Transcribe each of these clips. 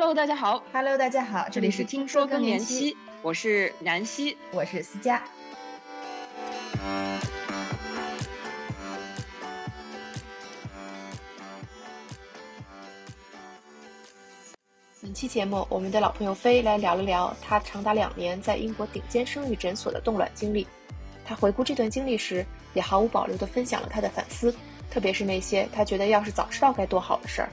Hello，大家好。Hello，大家好，这里是听说更年期，我是南希，我是思佳。本期节目，我们的老朋友飞来聊了聊他长达两年在英国顶尖生育诊所的冻卵经历。他回顾这段经历时，也毫无保留地分享了他的反思，特别是那些他觉得要是早知道该多好的事儿，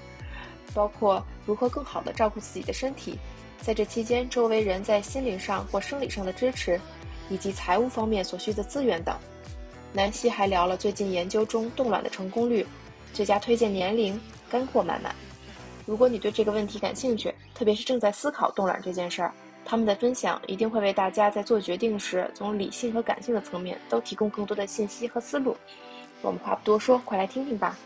包括如何更好地照顾自己的身体，在这期间周围人在心灵上或生理上的支持，以及财务方面所需的资源等。南希还聊了最近研究中冻卵的成功率、最佳推荐年龄，干货满满。如果你对这个问题感兴趣，特别是正在思考冻卵这件事儿，他们的分享一定会为大家在做决定时，从理性和感性的层面都提供更多的信息和思路。我们话不多说，快来听听吧。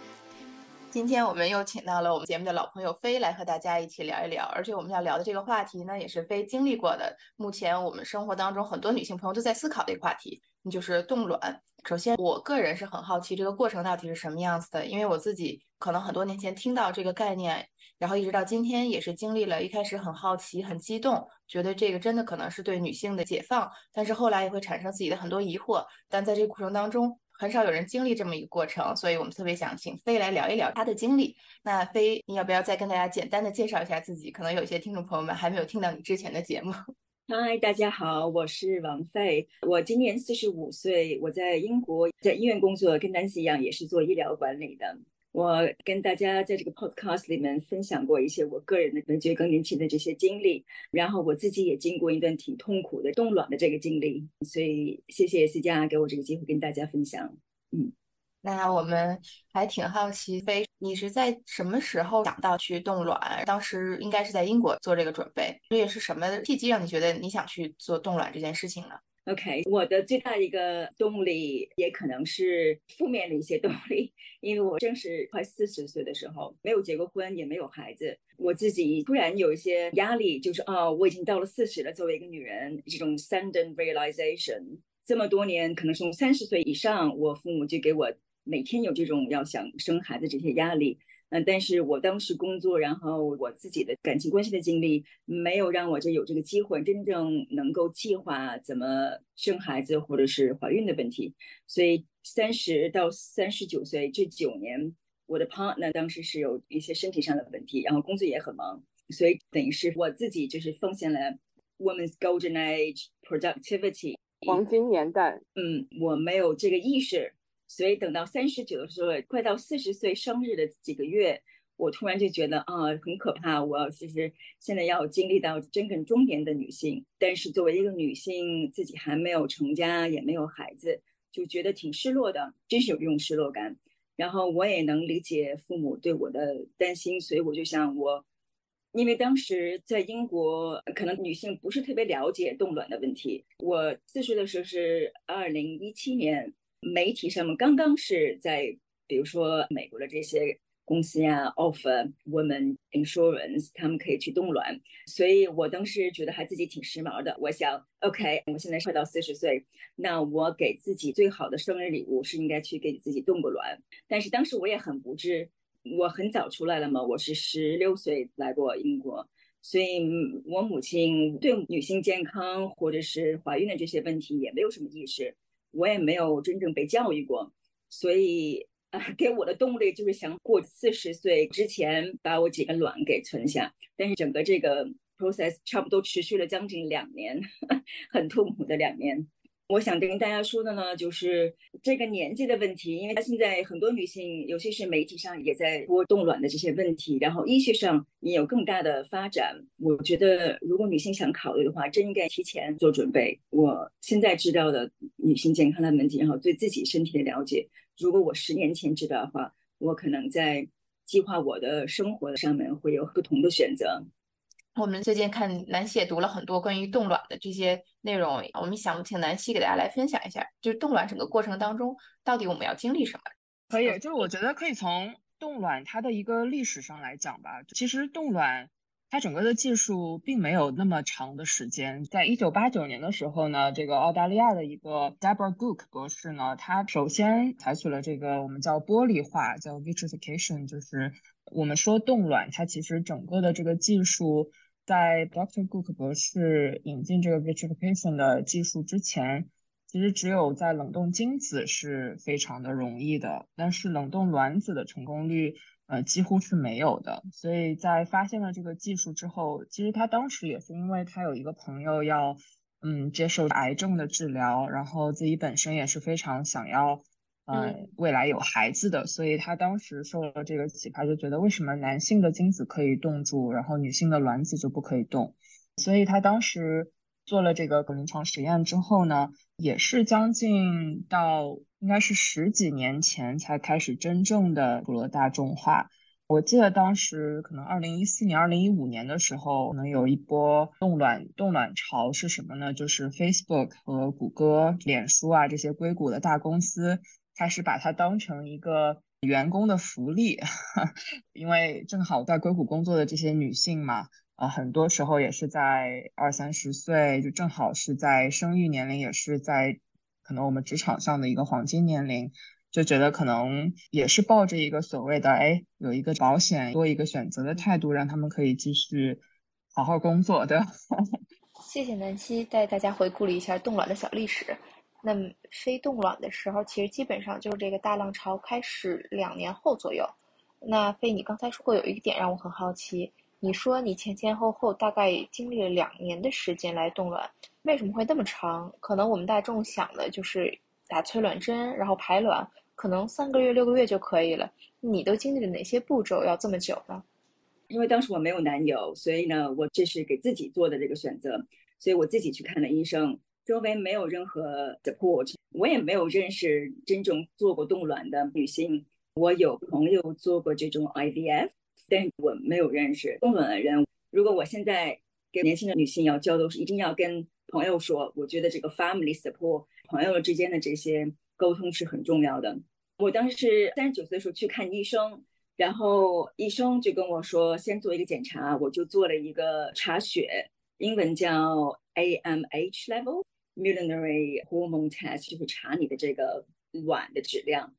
今天我们又请到了我们节目的老朋友飞来和大家一起聊一聊，而且我们要聊的这个话题呢，也是飞经历过的。目前我们生活当中很多女性朋友都在思考的一个话题，那就是冻卵。首先，我个人是很好奇这个过程到底是什么样子的，因为我自己可能很多年前听到这个概念，然后一直到今天也是经历了一开始很好奇、很激动，觉得这个真的可能是对女性的解放，但是后来也会产生自己的很多疑惑。但在这个过程当中，很少有人经历这么一个过程，所以我们特别想请飞来聊一聊他的经历。那飞，你要不要再跟大家简单的介绍一下自己？可能有些听众朋友们还没有听到你之前的节目。嗨，大家好，我是王费，我今年四十五岁，我在英国在医院工作，跟南希一样，也是做医疗管理的。我跟大家在这个 podcast 里面分享过一些我个人的觉更年期的这些经历，然后我自己也经过一段挺痛苦的冻卵的这个经历，所以谢谢思佳给我这个机会跟大家分享。嗯，那我们还挺好奇，飞，你是在什么时候想到去冻卵？当时应该是在英国做这个准备，这也是什么契机让你觉得你想去做冻卵这件事情呢？OK，我的最大一个动力也可能是负面的一些动力，因为我正是快四十岁的时候，没有结过婚，也没有孩子，我自己突然有一些压力，就是哦，我已经到了四十了，作为一个女人，这种 sudden realization，这么多年，可能从三十岁以上，我父母就给我每天有这种要想生孩子这些压力。嗯，但是我当时工作，然后我自己的感情关系的经历，没有让我这有这个机会真正能够计划怎么生孩子或者是怀孕的问题。所以三十到三十九岁这九年，我的 partner 当时是有一些身体上的问题，然后工作也很忙，所以等于是我自己就是奉献了 women's golden age productivity 黄金年代。嗯，我没有这个意识。所以等到三十九的时候，快到四十岁生日的几个月，我突然就觉得啊，很可怕。我其实现在要经历到真正中年的女性，但是作为一个女性，自己还没有成家，也没有孩子，就觉得挺失落的，真是有这种失落感。然后我也能理解父母对我的担心，所以我就想我，因为当时在英国，可能女性不是特别了解冻卵的问题。我四岁的时候是二零一七年。媒体上面刚刚是在，比如说美国的这些公司呀，offer women insurance，他们可以去冻卵，所以我当时觉得还自己挺时髦的。我想，OK，我现在快到四十岁，那我给自己最好的生日礼物是应该去给自己冻个卵。但是当时我也很无知，我很早出来了嘛，我是十六岁来过英国，所以我母亲对女性健康或者是怀孕的这些问题也没有什么意识。我也没有真正被教育过，所以啊、呃，给我的动力就是想过四十岁之前把我几个卵给存下。但是整个这个 process 差不多持续了将近两年，很痛苦的两年。我想跟大家说的呢，就是这个年纪的问题，因为他现在很多女性，尤其是媒体上也在播冻卵的这些问题，然后医学上也有更大的发展。我觉得，如果女性想考虑的话，真应该提前做准备。我现在知道的女性健康的问题，然后对自己身体的了解，如果我十年前知道的话，我可能在计划我的生活上面会有不同的选择。我们最近看南希也读了很多关于冻卵的这些内容，我们想请南希给大家来分享一下，就是冻卵整个过程当中，到底我们要经历什么？可以，就是我觉得可以从冻卵它的一个历史上来讲吧。其实冻卵它整个的技术并没有那么长的时间，在一九八九年的时候呢，这个澳大利亚的一个 Deborah Gook 博士呢，他首先采取了这个我们叫玻璃化，叫 vitrification，就是我们说冻卵，它其实整个的这个技术，在 Dr. Cook 博士引进这个 vitrification 的技术之前，其实只有在冷冻精子是非常的容易的，但是冷冻卵子的成功率，呃，几乎是没有的。所以在发现了这个技术之后，其实他当时也是因为他有一个朋友要，嗯，接受癌症的治疗，然后自己本身也是非常想要。呃，未来有孩子的，所以他当时受了这个启发，就觉得为什么男性的精子可以冻住，然后女性的卵子就不可以冻？所以他当时做了这个临床实验之后呢，也是将近到应该是十几年前才开始真正的普罗大众化。我记得当时可能二零一四年、二零一五年的时候，可能有一波冻卵冻卵潮是什么呢？就是 Facebook 和谷歌、脸书啊这些硅谷的大公司。开始把它当成一个员工的福利，因为正好在硅谷工作的这些女性嘛，啊，很多时候也是在二三十岁，就正好是在生育年龄，也是在可能我们职场上的一个黄金年龄，就觉得可能也是抱着一个所谓的哎，有一个保险多一个选择的态度，让他们可以继续好好工作的。谢谢南希带大家回顾了一下冻卵的小历史。那么非冻卵的时候，其实基本上就是这个大浪潮开始两年后左右。那飞，你刚才说过有一个点让我很好奇，你说你前前后后大概经历了两年的时间来冻卵，为什么会那么长？可能我们大众想的就是打催卵针，然后排卵，可能三个月、六个月就可以了。你都经历了哪些步骤要这么久呢？因为当时我没有男友，所以呢，我这是给自己做的这个选择，所以我自己去看了医生。周围没有任何 support，我也没有认识真正做过冻卵的女性。我有朋友做过这种 IVF，但我没有认识冻卵的人。如果我现在跟年轻的女性要交流，是一定要跟朋友说。我觉得这个 family support，朋友之间的这些沟通是很重要的。我当时是三十九岁的时候去看医生，然后医生就跟我说，先做一个检查，我就做了一个查血，英文叫 AMH level。Urinary hormone test 就是查你的这个卵的质量，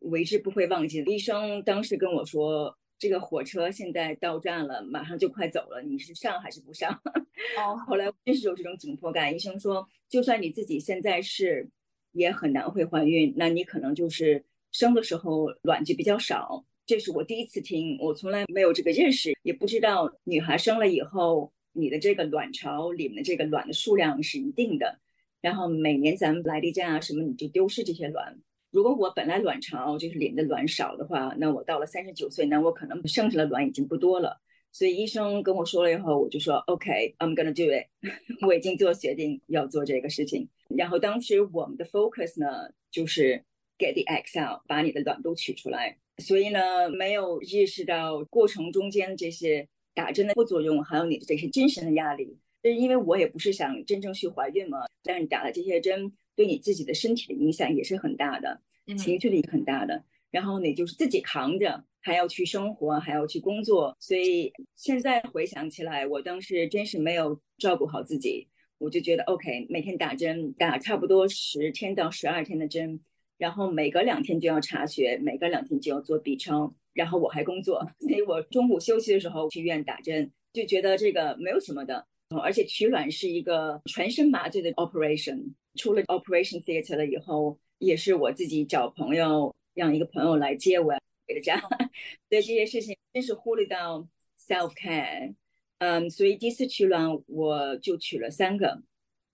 我一直不会忘记。医生当时跟我说，这个火车现在到站了，马上就快走了，你是上还是不上？哦，后来真是有这种紧迫感。医生说，就算你自己现在是，也很难会怀孕，那你可能就是生的时候卵就比较少。这是我第一次听，我从来没有这个认识，也不知道女孩生了以后。你的这个卵巢里面的这个卵的数量是一定的，然后每年咱们来例假啊什么，你就丢失这些卵。如果我本来卵巢就是里面的卵少的话，那我到了三十九岁，那我可能剩下的卵已经不多了。所以医生跟我说了以后，我就说 OK，I'm gonna do it，我已经做决定要做这个事情。然后当时我们的 focus 呢，就是 get the eggs out，把你的卵都取出来。所以呢，没有意识到过程中间这些。打针的副作用，还有你的这些精神的压力，就是因为我也不是想真正去怀孕嘛，但是打了这些针，对你自己的身体的影响也是很大的，情绪力很大的。然后你就是自己扛着，还要去生活，还要去工作，所以现在回想起来，我当时真是没有照顾好自己。我就觉得 OK，每天打针，打差不多十天到十二天的针，然后每隔两天就要查血，每隔两天就要做 B 超。然后我还工作，所以我中午休息的时候去医院打针，就觉得这个没有什么的。而且取卵是一个全身麻醉的 operation，出了 operation theater 了以后，也是我自己找朋友，让一个朋友来接我回家。所以 这些事情真是忽略到 self care。嗯，所以第一次取卵我就取了三个。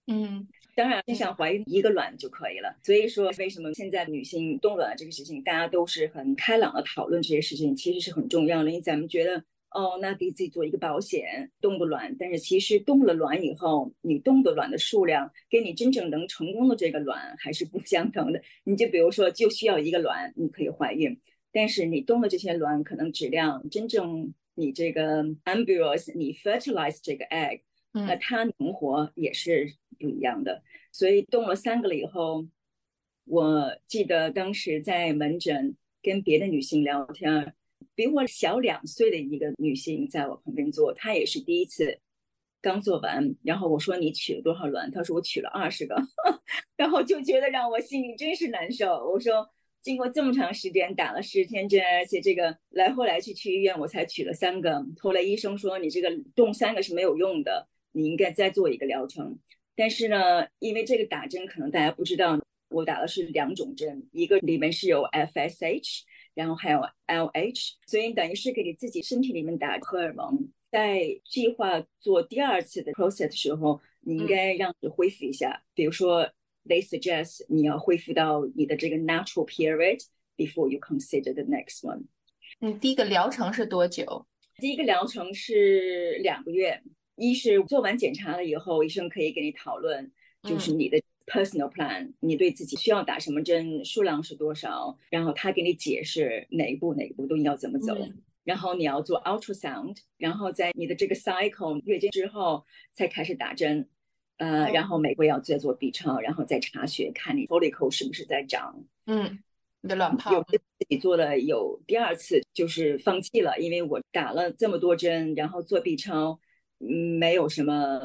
嗯。当然，你想怀孕一个卵就可以了。所以说，为什么现在女性冻卵这个事情，大家都是很开朗的讨论这些事情，其实是很重要的。因为咱们觉得，哦，那给自己做一个保险，冻个卵。但是其实冻了卵以后，你冻的卵的数量，跟你真正能成功的这个卵还是不 相等的。你就比如说，就需要一个卵，你可以怀孕，但是你冻的这些卵，可能质量真正你这个 embryos，你 fertilize 这个 egg。那它能活也是不一样的，所以动了三个了以后，我记得当时在门诊跟别的女性聊天，比我小两岁的一个女性在我旁边坐，她也是第一次刚做完，然后我说你取了多少卵？她说我取了二十个，然后就觉得让我心里真是难受。我说经过这么长时间打了十天针，而且这个来回来去去医院，我才取了三个。后来医生说你这个动三个是没有用的，你应该再做一个疗程。但是呢，因为这个打针可能大家不知道，我打的是两种针，一个里面是有 FSH，然后还有 LH，所以等于是给你自己身体里面打荷尔蒙。在计划做第二次的 process 的时候，你应该让你恢复一下，比如说。They suggest 你要恢复到你的这个 natural period before you consider the next one。你，第一个疗程是多久？第一个疗程是两个月。一是做完检查了以后，医生可以跟你讨论，就是你的 personal plan，你对自己需要打什么针，数量是多少，然后他给你解释哪一步哪一步都要怎么走。然后你要做 ultrasound，然后在你的这个 cycle 月经之后才开始打针。呃，然后每个月要再做 B 超，然后再查血，看你 follicle 是不是在长。嗯，你的卵泡。有自己做了有第二次，就是放弃了，因为我打了这么多针，然后做 B 超，嗯，没有什么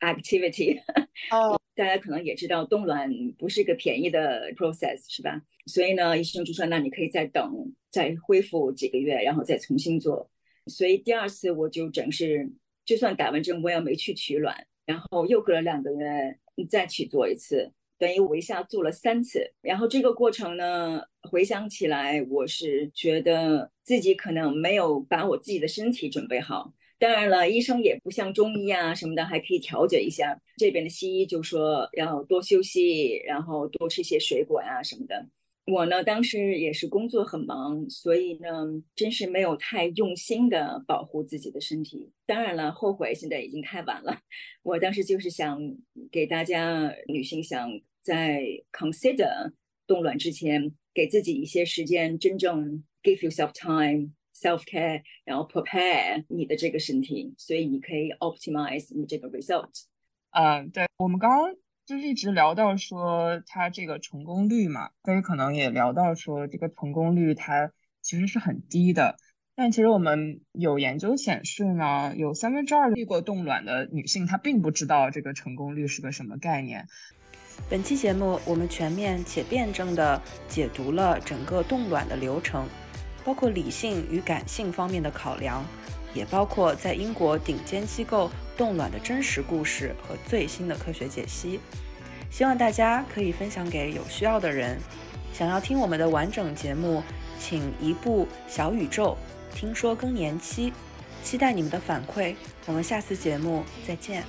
activity。哦。大家可能也知道，冻卵不是一个便宜的 process，是吧？所以呢，医生就说，那你可以再等，再恢复几个月，然后再重新做。所以第二次我就整是，就算打完针，我也没去取卵。然后又隔了两个月，再去做一次，等于我一下做了三次。然后这个过程呢，回想起来，我是觉得自己可能没有把我自己的身体准备好。当然了，医生也不像中医啊什么的，还可以调节一下。这边的西医就说要多休息，然后多吃些水果呀什么的。我呢，当时也是工作很忙，所以呢，真是没有太用心的保护自己的身体。当然了，后悔现在已经太晚了。我当时就是想给大家女性想在 consider 冻卵之前，给自己一些时间，真正 give yourself time self care，然后 prepare 你的这个身体，所以你可以 optimize 你这个 result。嗯，对我们刚刚。就一直聊到说它这个成功率嘛，所以可能也聊到说这个成功率它其实是很低的。但其实我们有研究显示呢，有三分之二遇过冻卵的女性她并不知道这个成功率是个什么概念。本期节目我们全面且辩证的解读了整个冻卵的流程，包括理性与感性方面的考量，也包括在英国顶尖机构。冻卵的真实故事和最新的科学解析，希望大家可以分享给有需要的人。想要听我们的完整节目，请移步小宇宙，听说更年期，期待你们的反馈。我们下次节目再见。